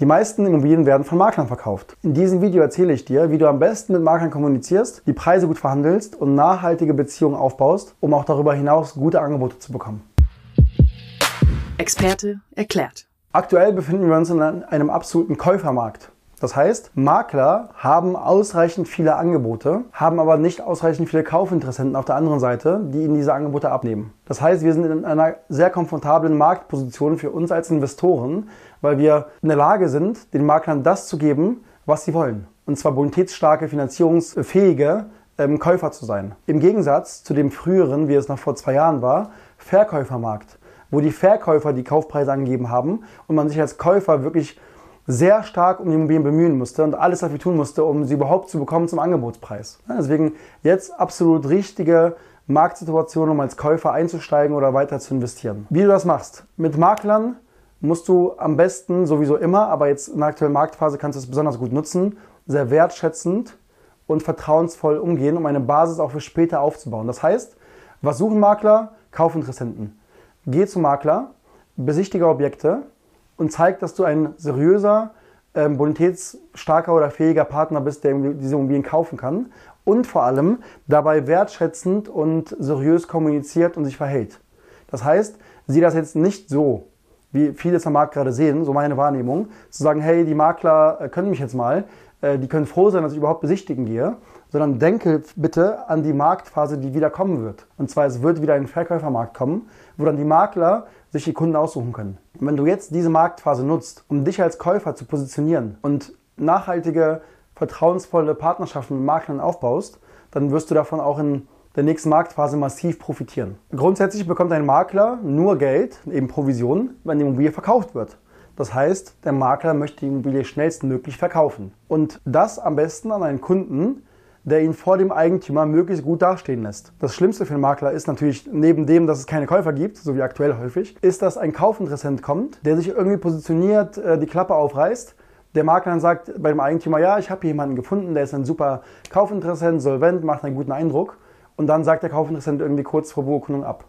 Die meisten Immobilien werden von Maklern verkauft. In diesem Video erzähle ich dir, wie du am besten mit Maklern kommunizierst, die Preise gut verhandelst und nachhaltige Beziehungen aufbaust, um auch darüber hinaus gute Angebote zu bekommen. Experte erklärt. Aktuell befinden wir uns in einem absoluten Käufermarkt. Das heißt, Makler haben ausreichend viele Angebote, haben aber nicht ausreichend viele Kaufinteressenten auf der anderen Seite, die ihnen diese Angebote abnehmen. Das heißt, wir sind in einer sehr komfortablen Marktposition für uns als Investoren, weil wir in der Lage sind, den Maklern das zu geben, was sie wollen. Und zwar bonitätsstarke, finanzierungsfähige ähm, Käufer zu sein. Im Gegensatz zu dem früheren, wie es noch vor zwei Jahren war, Verkäufermarkt, wo die Verkäufer die Kaufpreise angegeben haben und man sich als Käufer wirklich sehr stark um die Immobilien bemühen musste und alles dafür tun musste, um sie überhaupt zu bekommen zum Angebotspreis. Deswegen jetzt absolut richtige Marktsituation, um als Käufer einzusteigen oder weiter zu investieren. Wie du das machst? Mit Maklern musst du am besten sowieso immer, aber jetzt in der aktuellen Marktphase kannst du es besonders gut nutzen, sehr wertschätzend und vertrauensvoll umgehen, um eine Basis auch für später aufzubauen. Das heißt, was suchen Makler? Kaufinteressenten. Geh zum Makler, besichtige Objekte, und zeigt, dass du ein seriöser, ähm, bonitätsstarker oder fähiger Partner bist, der diese Immobilien kaufen kann und vor allem dabei wertschätzend und seriös kommuniziert und sich verhält. Das heißt, sieh das jetzt nicht so, wie viele es am Markt gerade sehen, so meine Wahrnehmung, zu sagen, hey, die Makler äh, können mich jetzt mal, äh, die können froh sein, dass ich überhaupt besichtigen gehe, sondern denke bitte an die Marktphase, die wieder kommen wird. Und zwar, es wird wieder ein Verkäufermarkt kommen, wo dann die Makler sich die Kunden aussuchen können. Und wenn du jetzt diese Marktphase nutzt, um dich als Käufer zu positionieren und nachhaltige, vertrauensvolle Partnerschaften mit Maklern aufbaust, dann wirst du davon auch in der nächsten Marktphase massiv profitieren. Grundsätzlich bekommt ein Makler nur Geld, eben Provision, wenn die Immobilie verkauft wird. Das heißt, der Makler möchte die Immobilie schnellstmöglich verkaufen. Und das am besten an einen Kunden, der ihn vor dem Eigentümer möglichst gut dastehen lässt. Das Schlimmste für den Makler ist natürlich, neben dem, dass es keine Käufer gibt, so wie aktuell häufig, ist, dass ein Kaufinteressent kommt, der sich irgendwie positioniert, äh, die Klappe aufreißt, der Makler dann sagt bei dem Eigentümer, ja, ich habe hier jemanden gefunden, der ist ein super Kaufinteressent, solvent, macht einen guten Eindruck. Und dann sagt der Kaufinteressent irgendwie kurz vor Beurkundung ab.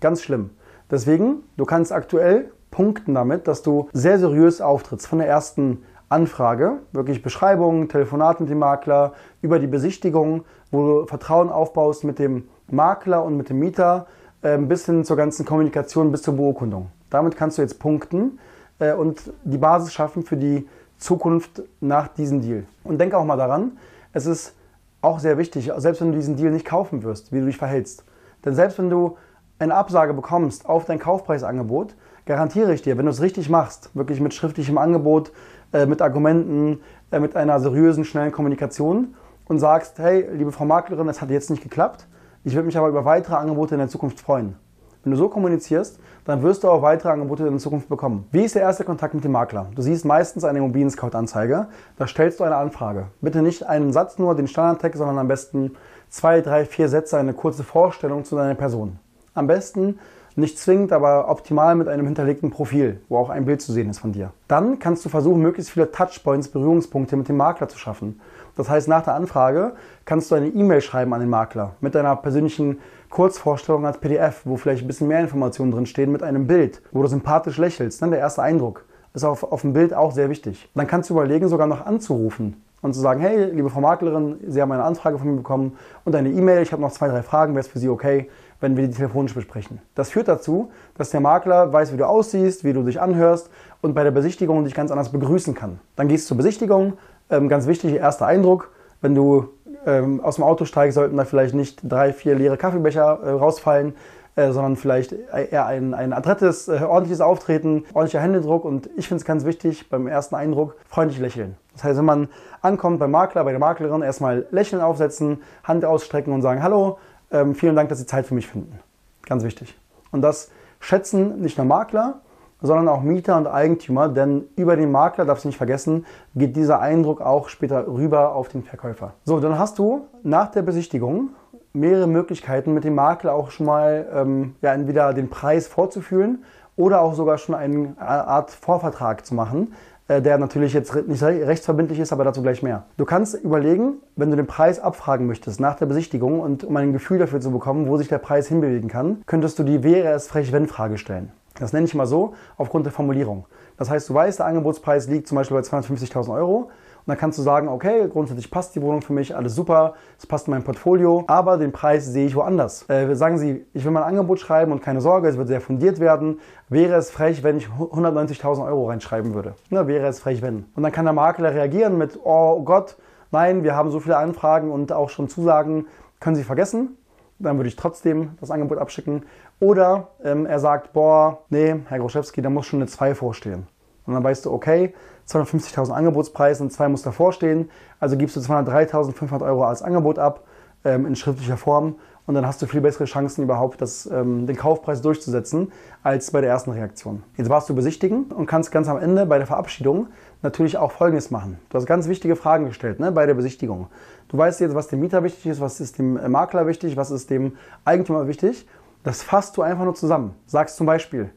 Ganz schlimm. Deswegen, du kannst aktuell punkten damit, dass du sehr seriös auftrittst. Von der ersten Anfrage, wirklich Beschreibung, Telefonat mit dem Makler, über die Besichtigung, wo du Vertrauen aufbaust mit dem Makler und mit dem Mieter, äh, bis hin zur ganzen Kommunikation, bis zur Beurkundung. Damit kannst du jetzt punkten äh, und die Basis schaffen für die Zukunft nach diesem Deal. Und denke auch mal daran, es ist auch sehr wichtig, selbst wenn du diesen Deal nicht kaufen wirst, wie du dich verhältst. Denn selbst wenn du eine Absage bekommst auf dein Kaufpreisangebot, garantiere ich dir, wenn du es richtig machst, wirklich mit schriftlichem Angebot, äh, mit Argumenten, äh, mit einer seriösen, schnellen Kommunikation und sagst, hey, liebe Frau Maklerin, es hat jetzt nicht geklappt, ich würde mich aber über weitere Angebote in der Zukunft freuen. Wenn du so kommunizierst, dann wirst du auch weitere Angebote in der Zukunft bekommen. Wie ist der erste Kontakt mit dem Makler? Du siehst meistens eine Immobilien-Scout-Anzeige, da stellst du eine Anfrage. Bitte nicht einen Satz nur, den Standardtext, sondern am besten zwei, drei, vier Sätze, eine kurze Vorstellung zu deiner Person. Am besten nicht zwingend, aber optimal mit einem hinterlegten Profil, wo auch ein Bild zu sehen ist von dir. Dann kannst du versuchen, möglichst viele Touchpoints, Berührungspunkte mit dem Makler zu schaffen. Das heißt, nach der Anfrage kannst du eine E-Mail schreiben an den Makler mit deiner persönlichen Kurzvorstellung als PDF, wo vielleicht ein bisschen mehr Informationen drin stehen, mit einem Bild, wo du sympathisch lächelst. Dann der erste Eindruck ist auf, auf dem Bild auch sehr wichtig. Dann kannst du überlegen, sogar noch anzurufen und zu sagen, hey, liebe Frau Maklerin, Sie haben eine Anfrage von mir bekommen und eine E-Mail, ich habe noch zwei, drei Fragen, wäre es für Sie okay, wenn wir die telefonisch besprechen. Das führt dazu, dass der Makler weiß, wie du aussiehst, wie du dich anhörst und bei der Besichtigung dich ganz anders begrüßen kann. Dann gehst du zur Besichtigung, ähm, ganz wichtig, erster Eindruck, wenn du ähm, aus dem Auto steigst, sollten da vielleicht nicht drei, vier leere Kaffeebecher äh, rausfallen, äh, sondern vielleicht eher ein, ein adrettes, äh, ordentliches Auftreten, ordentlicher Händedruck und ich finde es ganz wichtig, beim ersten Eindruck freundlich lächeln. Das heißt, wenn man ankommt beim Makler, bei der Maklerin, erstmal Lächeln aufsetzen, Hand ausstrecken und sagen, hallo, ähm, vielen Dank, dass Sie Zeit für mich finden. Ganz wichtig. Und das schätzen nicht nur Makler, sondern auch Mieter und Eigentümer, denn über den Makler, darfst du nicht vergessen, geht dieser Eindruck auch später rüber auf den Verkäufer. So, dann hast du nach der Besichtigung mehrere Möglichkeiten, mit dem Makler auch schon mal ähm, ja, entweder den Preis vorzufühlen oder auch sogar schon eine Art Vorvertrag zu machen, der natürlich jetzt nicht rechtsverbindlich ist, aber dazu gleich mehr. Du kannst überlegen, wenn du den Preis abfragen möchtest nach der Besichtigung und um ein Gefühl dafür zu bekommen, wo sich der Preis hinbewegen kann, könntest du die wäre es frech wenn Frage stellen. Das nenne ich mal so aufgrund der Formulierung. Das heißt, du weißt, der Angebotspreis liegt zum Beispiel bei 250.000 Euro. Und dann kannst du sagen, okay, grundsätzlich passt die Wohnung für mich, alles super, es passt in mein Portfolio, aber den Preis sehe ich woanders. Äh, sagen Sie, ich will mein Angebot schreiben und keine Sorge, es wird sehr fundiert werden. Wäre es frech, wenn ich 190.000 Euro reinschreiben würde? Na, wäre es frech, wenn. Und dann kann der Makler reagieren mit, oh Gott, nein, wir haben so viele Anfragen und auch schon Zusagen, können Sie vergessen dann würde ich trotzdem das Angebot abschicken. Oder ähm, er sagt, boah, nee, Herr Groschewski, da muss schon eine 2 vorstehen. Und dann weißt du, okay, 250.000 Angebotspreis und 2 muss davor stehen. Also gibst du 203.500 Euro als Angebot ab ähm, in schriftlicher Form und dann hast du viel bessere Chancen überhaupt, das, ähm, den Kaufpreis durchzusetzen, als bei der ersten Reaktion. Jetzt warst du besichtigen und kannst ganz am Ende bei der Verabschiedung natürlich auch Folgendes machen. Du hast ganz wichtige Fragen gestellt ne, bei der Besichtigung. Du weißt jetzt, was dem Mieter wichtig ist, was ist dem Makler wichtig, was ist dem Eigentümer wichtig. Das fasst du einfach nur zusammen. Sagst zum Beispiel,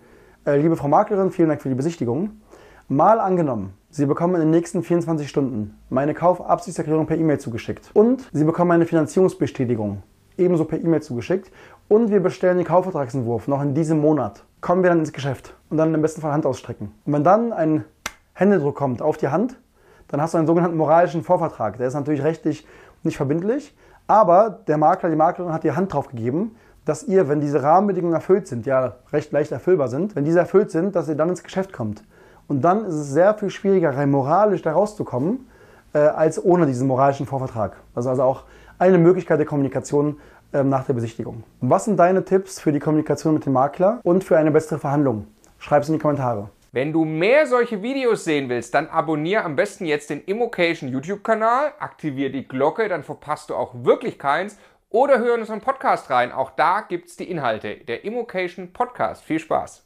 äh, liebe Frau Maklerin, vielen Dank für die Besichtigung. Mal angenommen, Sie bekommen in den nächsten 24 Stunden meine Kaufabsichtserklärung per E-Mail zugeschickt und Sie bekommen eine Finanzierungsbestätigung ebenso per E-Mail zugeschickt und wir bestellen den Kaufvertragsentwurf noch in diesem Monat. Kommen wir dann ins Geschäft und dann im besten Fall Hand ausstrecken. Und wenn dann ein Händedruck kommt auf die Hand, dann hast du einen sogenannten moralischen Vorvertrag. Der ist natürlich rechtlich nicht verbindlich, aber der Makler, die Maklerin hat die Hand drauf gegeben, dass ihr, wenn diese Rahmenbedingungen erfüllt sind, ja recht leicht erfüllbar sind, wenn diese erfüllt sind, dass ihr dann ins Geschäft kommt. Und dann ist es sehr viel schwieriger, rein moralisch da rauszukommen, äh, als ohne diesen moralischen Vorvertrag. Das ist also auch eine Möglichkeit der Kommunikation ähm, nach der Besichtigung. Was sind deine Tipps für die Kommunikation mit dem Makler und für eine bessere Verhandlung? Schreib es in die Kommentare. Wenn du mehr solche Videos sehen willst, dann abonniere am besten jetzt den Immocation YouTube-Kanal, aktiviere die Glocke, dann verpasst du auch wirklich keins. Oder hör in unseren Podcast rein, auch da gibt es die Inhalte. Der Immocation Podcast. Viel Spaß!